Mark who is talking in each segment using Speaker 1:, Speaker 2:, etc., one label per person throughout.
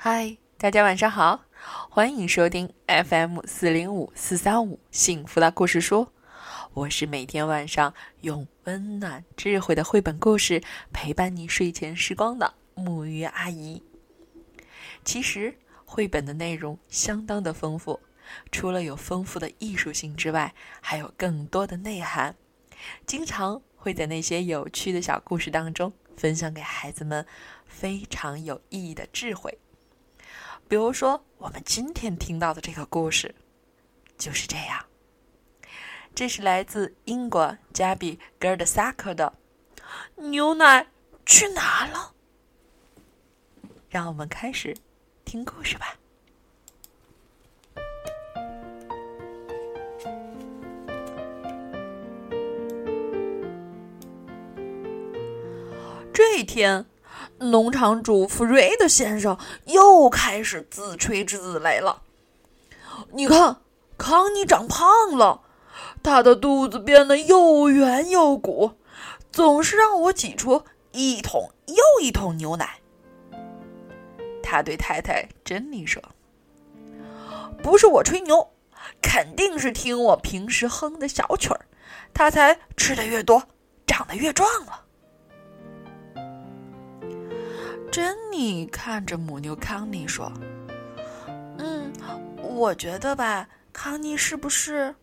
Speaker 1: 嗨，大家晚上好，欢迎收听 FM 四零五四三五幸福的故事书。我是每天晚上用温暖智慧的绘本故事陪伴你睡前时光的木鱼阿姨。其实绘本的内容相当的丰富，除了有丰富的艺术性之外，还有更多的内涵。经常会在那些有趣的小故事当中分享给孩子们非常有意义的智慧。比如说，我们今天听到的这个故事就是这样。这是来自英国加比·格尔德萨克的《牛奶去哪了》。让我们开始听故事吧。这一天。农场主弗瑞德先生又开始自吹自擂了。你看，康妮长胖了，她的肚子变得又圆又鼓，总是让我挤出一桶又一桶牛奶。他对太太珍妮说：“不是我吹牛，肯定是听我平时哼的小曲儿，他才吃的越多，长得越壮了。”珍妮看着母牛康妮说：“嗯，我觉得吧，康妮是不是？”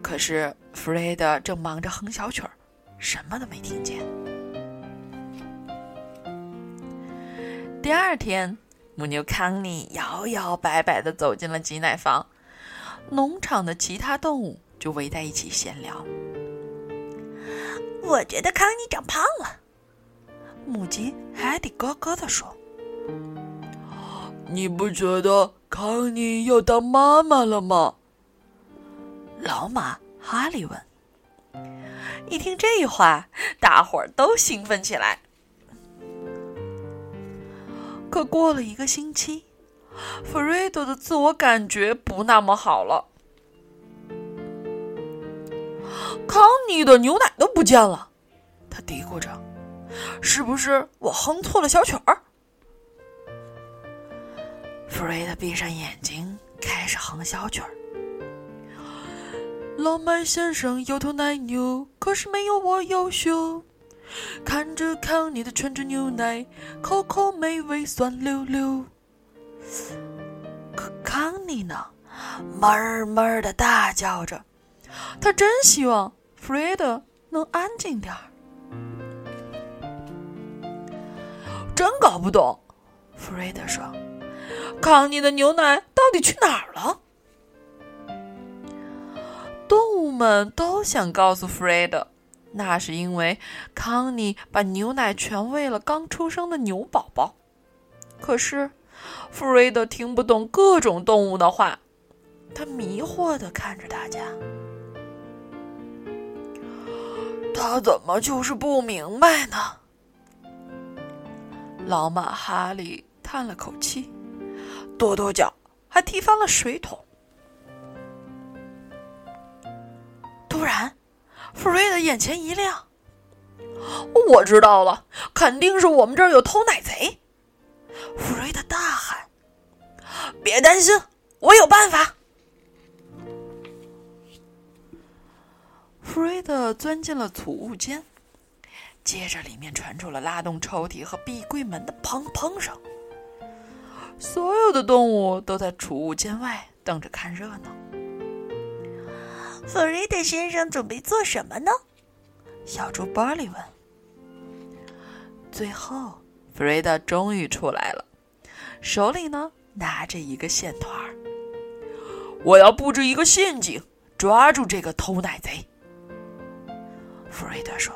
Speaker 1: 可是弗瑞德正忙着哼小曲儿，什么都没听见。第二天，母牛康妮摇摇摆摆的走进了挤奶房，农场的其他动物就围在一起闲聊。我觉得康妮长胖了。母鸡还得咯咯地说：“
Speaker 2: 你不觉得康妮要当妈妈了吗？”
Speaker 1: 老马哈利问。一听这话，大伙儿都兴奋起来。可过了一个星期，弗瑞德的自我感觉不那么好了。康妮的牛奶都不见了，他嘀咕着。是不是我哼错了小曲儿？弗瑞德闭上眼睛，开始哼小曲儿。老麦先生有头奶牛，可是没有我优秀。看着康妮的纯正牛奶，口口美味，酸溜溜。可康妮呢，闷闷的大叫着，他真希望弗瑞德能安静点儿。真搞不懂，弗瑞德说：“康妮的牛奶到底去哪儿了？”动物们都想告诉弗瑞德，那是因为康妮把牛奶全喂了刚出生的牛宝宝。可是，弗瑞德听不懂各种动物的话，他迷惑的看着大家。他怎么就是不明白呢？老马哈利叹了口气，跺跺脚，还踢翻了水桶。突然，弗瑞德眼前一亮：“我知道了，肯定是我们这儿有偷奶贼！”弗瑞德大喊：“别担心，我有办法！”弗瑞德钻进了储物间。接着，里面传出了拉动抽屉和壁柜门的砰砰声。所有的动物都在储物间外等着看热闹。弗瑞德先生准备做什么呢？小猪波利问。最后，弗瑞德终于出来了，手里呢拿着一个线团儿。我要布置一个陷阱，抓住这个偷奶贼。弗瑞德说。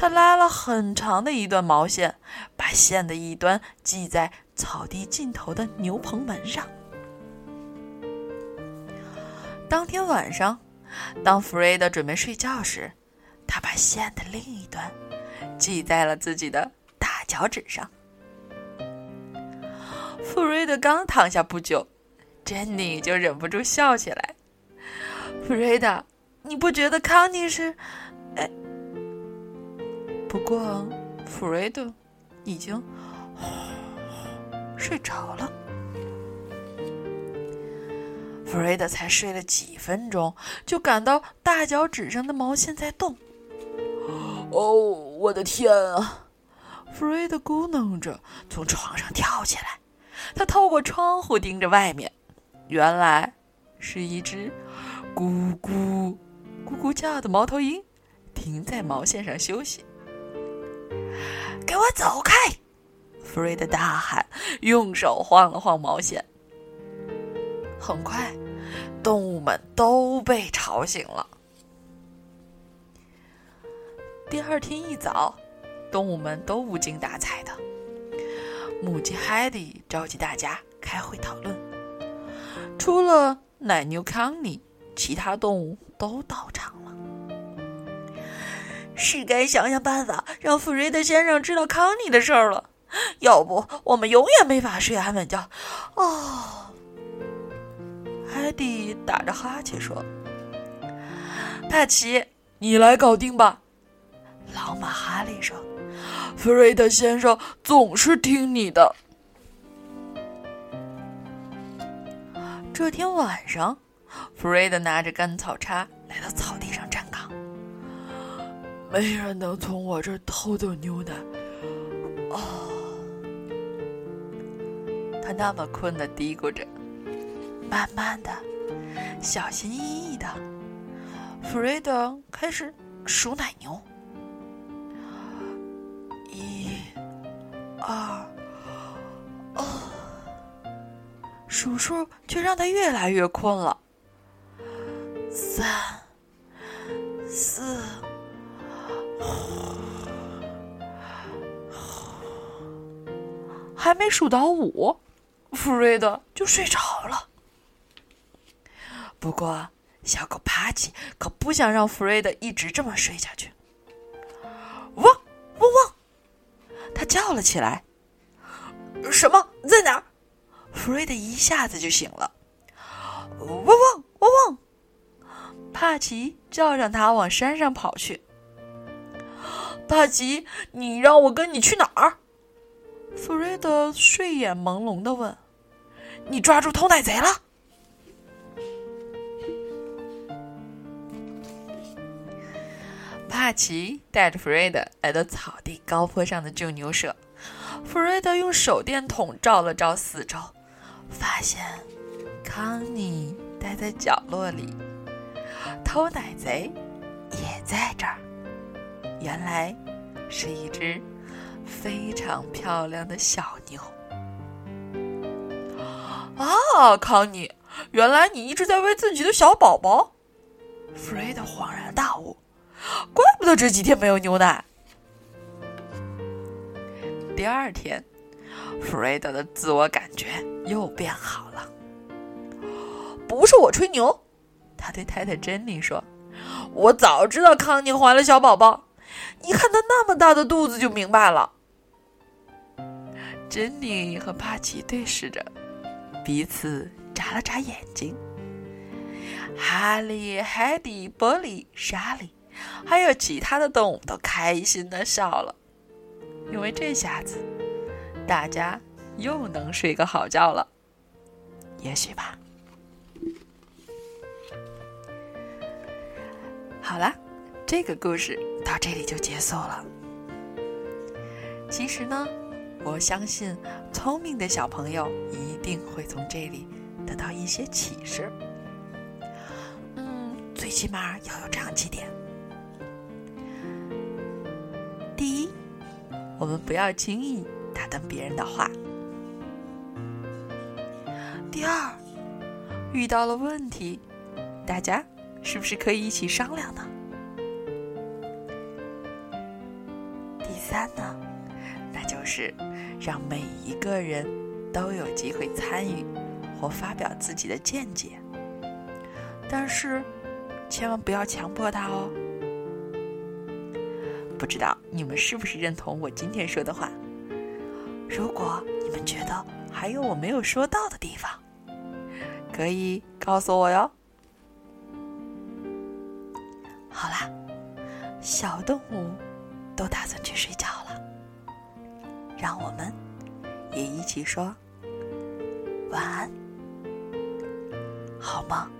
Speaker 1: 他拉了很长的一段毛线，把线的一端系在草地尽头的牛棚门上。当天晚上，当弗瑞德准备睡觉时，他把线的另一端系在了自己的大脚趾上。弗瑞德刚躺下不久，珍妮就忍不住笑起来。弗瑞德，你不觉得康妮是……哎。不过，弗瑞德已经睡着了。弗瑞德才睡了几分钟，就感到大脚趾上的毛线在动。
Speaker 2: 哦，我的天啊！
Speaker 1: 弗瑞德咕哝着从床上跳起来，他透过窗户盯着外面，原来是一只咕咕咕咕叫的猫头鹰停在毛线上休息。给我走开！弗瑞德大喊，用手晃了晃毛线。很快，动物们都被吵醒了。第二天一早，动物们都无精打采的。母鸡海蒂召集大家开会讨论。除了奶牛康妮，其他动物都到场。是该想想办法，让弗瑞德先生知道康妮的事儿了。要不，我们永远没法睡安稳觉。哦。海蒂打着哈欠说：“帕奇，
Speaker 2: 你来搞定吧。”
Speaker 1: 老马哈利说：“
Speaker 2: 弗瑞德先生总是听你的。”
Speaker 1: 这天晚上，弗瑞德拿着干草叉来到草地上站。
Speaker 2: 没人能从我这儿偷走牛奶。哦，
Speaker 1: 他那么困的嘀咕着。慢慢的，小心翼翼的，弗瑞德开始数奶牛。一、二、哦，数数却让他越来越困了。三、四，还没数到五，弗瑞德就睡着了。不过，小狗帕奇可不想让弗瑞德一直这么睡下去。汪汪汪！他叫了起来：“什么在哪儿？”弗瑞德一下子就醒了。汪汪汪汪！帕奇叫上他往山上跑去。
Speaker 2: 帕奇，你让我跟你去哪儿？
Speaker 1: 弗瑞德睡眼朦胧的问：“你抓住偷奶贼了？”帕奇带着弗瑞德来到草地高坡上的旧牛舍。弗瑞德用手电筒照了照四周，发现康妮待在角落里，偷奶贼也在这儿。原来是一只非常漂亮的小牛。
Speaker 2: 啊，康妮，原来你一直在喂自己的小宝宝。
Speaker 1: 弗瑞德恍然大悟。怪不得这几天没有牛奶。第二天，弗瑞德的自我感觉又变好了。
Speaker 2: 不是我吹牛，
Speaker 1: 他对太太珍妮说：“
Speaker 2: 我早知道康妮怀了小宝宝，你看她那么大的肚子就明白了。”
Speaker 1: 珍妮和帕奇对视着，彼此眨了眨眼睛。哈利、海蒂、波利、莎莉。还有其他的动物都开心的笑了，因为这下子大家又能睡个好觉了，也许吧。好了，这个故事到这里就结束了。其实呢，我相信聪明的小朋友一定会从这里得到一些启示。嗯，最起码要有这样几点。第一我们不要轻易打断别人的话。第二，遇到了问题，大家是不是可以一起商量呢？三呢，那就是让每一个人都有机会参与或发表自己的见解，但是千万不要强迫他哦。不知道你们是不是认同我今天说的话？如果你们觉得还有我没有说到的地方，可以告诉我哟。好啦，小动物都打算去睡觉了。让我们也一起说晚安好吗